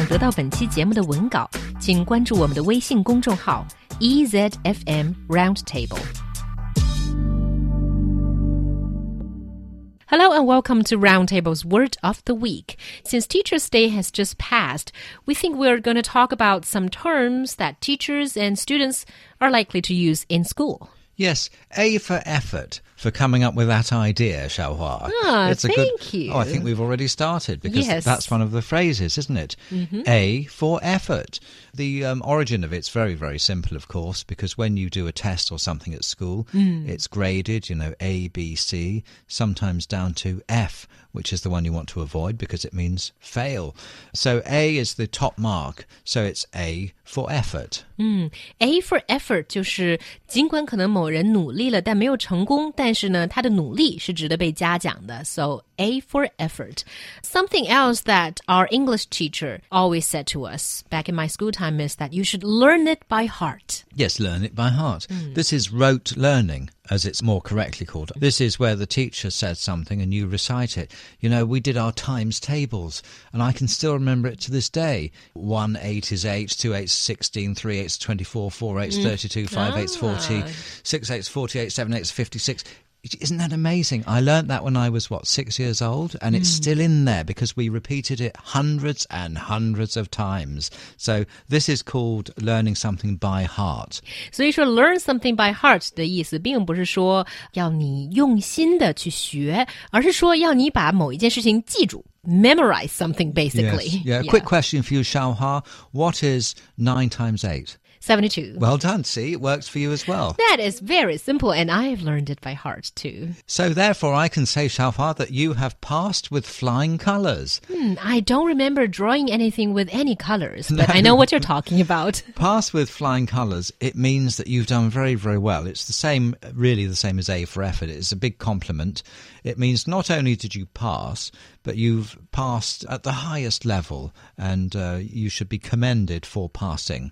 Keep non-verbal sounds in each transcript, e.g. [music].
想得到本期节目的文稿，请关注我们的微信公众号 EZFM Roundtable。Hello and welcome to Roundtable's Word of the Week. Since Teacher's Day has just passed, we think we're going to talk about some terms that teachers and students are likely to use in school. Yes, A for effort for coming up with that idea, Xiaohua. Ah, it's a thank good, you. Oh, I think we've already started because Yes. that's one of the phrases, isn't it? Mm-hmm. A for effort. The um, origin of it's very, very simple, of course, because when you do a test or something at school, Mm. it's graded, you know, A, B, C, sometimes down to F, which is the one you want to avoid because it means fail. So A is the top mark, so it's A for effort. A for effort 就是尽管可能某人努力了，但没有成功，但是呢，他的努力是值得被嘉奖的。So a for effort. Something else that our English teacher always said to us back in my school time is that you should learn it by heart. Yes, learn it by heart. Hmm. This is rote learning, as it's more correctly called. This is where the teacher says something and you recite it. You know, we did our times tables, and I can still remember it to this day. 1 8 is 8, 2 8 is 16, 3 8 is 24, 4 8 is Hmm. 32, 5 8 is 40, Ah. 6 8 is 48, 7 8 is 56. Isn't that amazing? I learnt that when I was, what, six years old? And it's Hmm. still in there because we repeated it hundreds and hundreds of times. So this is called learning something by heart. 所以说，learn something by heart 的意思，并不是说要你用心的去学，而是说要你把某一件事情记住，memorize something basically. Yes. Yeah. Quick question for you, Xiaohua. What is nine times eight? Seventy-two. Well done. See, it works for you as well. That is very simple, and I've learned it by heart too. So therefore, I can say, Xiaohua, that you have passed with flying colours. Hmm, I don't remember drawing anything with any colors, but [laughs] I know what you're talking about. [laughs] Pass with flying colours, it means that you've done very, very well. It's the same, really the same as A for effort. It's a big compliment. It means not only did you pass, but you've passed at the highest level, and uh, you should be commended for passing.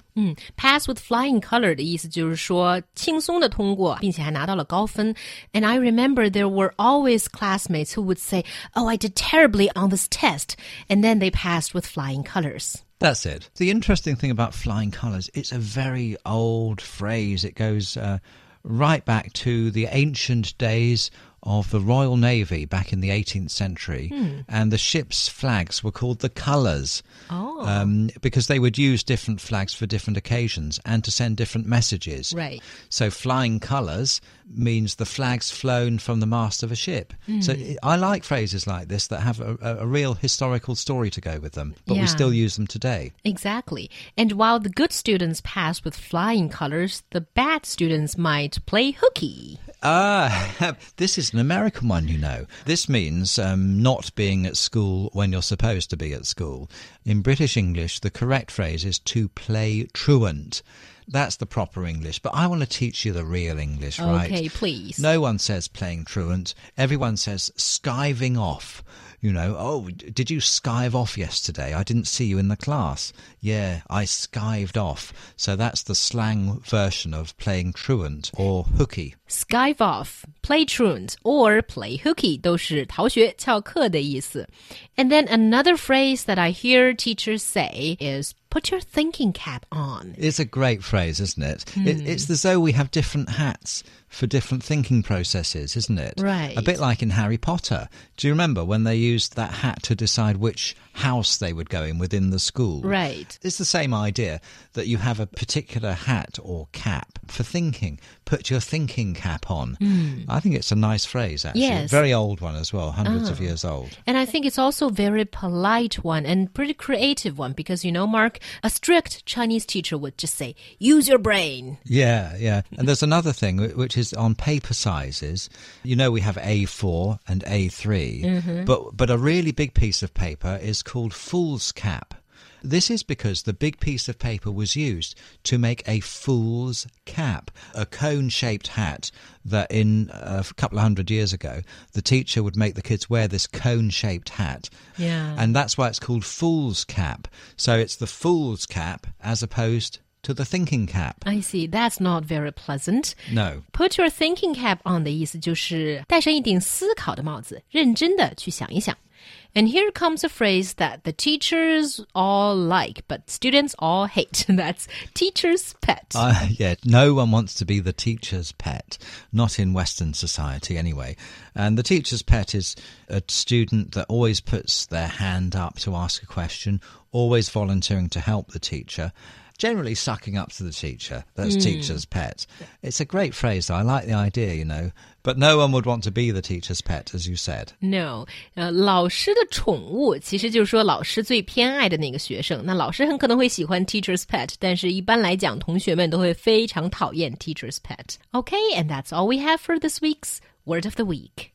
Pass with flying color 的意思就是说轻松的通过，并且还拿到了高分。And I remember there were always classmates who would say, "Oh, I did terribly on this test," and then they passed with flying colors. That's it. The interesting thing about flying colours, it's a very old phrase. It goes uh, right back to the ancient days of the Royal Navy back in the 18th century. Hmm. And the ship's flags were called the colours. Oh. Um, because they would use different flags for different occasions and to send different messages. Right. So flying colours means the flags flown from the mast of a ship. Hmm. So eh, I like phrases like this that have a, a, real historical story to go with them, but Yeah. we still use them today. Exactly. And while the good students pass with flying colors, the bad students might play hooky. Ah, [laughs] this is an American one, you know. This means um, not being at school when you're supposed to be at school. In British English, the correct phrase is to play truant. That's the proper English, but I want to teach you the real English, right? Okay, please. No one says playing truant. Everyone says skiving off. You know, oh, d- did you skive off yesterday? I didn't see you in the class. Yeah, I skived off. So that's the slang version of playing truant or hooky. Skive off, play truant, or play hooky 都是逃学、翘课的意思。And then another phrase that I hear teachers say is put your thinking cap on. It's a great phrase, isn't it? it? It's as though we have different hats for different thinking processes, isn't it? Right. A bit like in Harry Potter. Do you remember when they used that hat to decide which house they would go in within the school? Right. It's the same idea that you have a particular hat or cap for thinking. Put your thinking cap on. Hmm. I think it's a nice phrase, actually. Yes. Very old one as well, hundreds of ah. years old. And I think it's also a very polite one and pretty creative one because, you know, Mark, a strict Chinese teacher would just say, use your brain. Yeah, yeah. And there's another thing which is on paper sizes. You know, we have A4 and A3, mm-hmm. but but a really big piece of paper is called foolscap. This is because the big piece of paper was used to make a fool's cap, a cone shaped hat that in uh, a couple of hundred years ago, the teacher would make the kids wear this cone shaped hat. Yeah. And that's why it's called fool's cap. So it's the fool's cap as opposed to the thinking cap. I see. That's not very pleasant. No. Put your thinking cap on 的意思就是戴上一顶思考的帽子，认真的去想一想。 And here comes a phrase that the teachers all like, but students all hate. [laughs] That's teacher's pet. Uh, yeah, no one wants to be the teacher's pet, not in Western society anyway. And the teacher's pet is a student that always puts their hand up to ask a question, always volunteering to help the teacher generally sucking up to the teacher. That's mm. teacher's pet. It's a great phrase. I like the idea, you know. But no one would want to be the teacher's pet, as you said. No，呃，老师的宠物其实就是说老师最偏爱的那个学生。那老师很可能会喜欢 teacher's pet，但是一般来讲，同学们都会非常讨厌 teacher's pet. Okay, and that's all we have for this week's word of the week.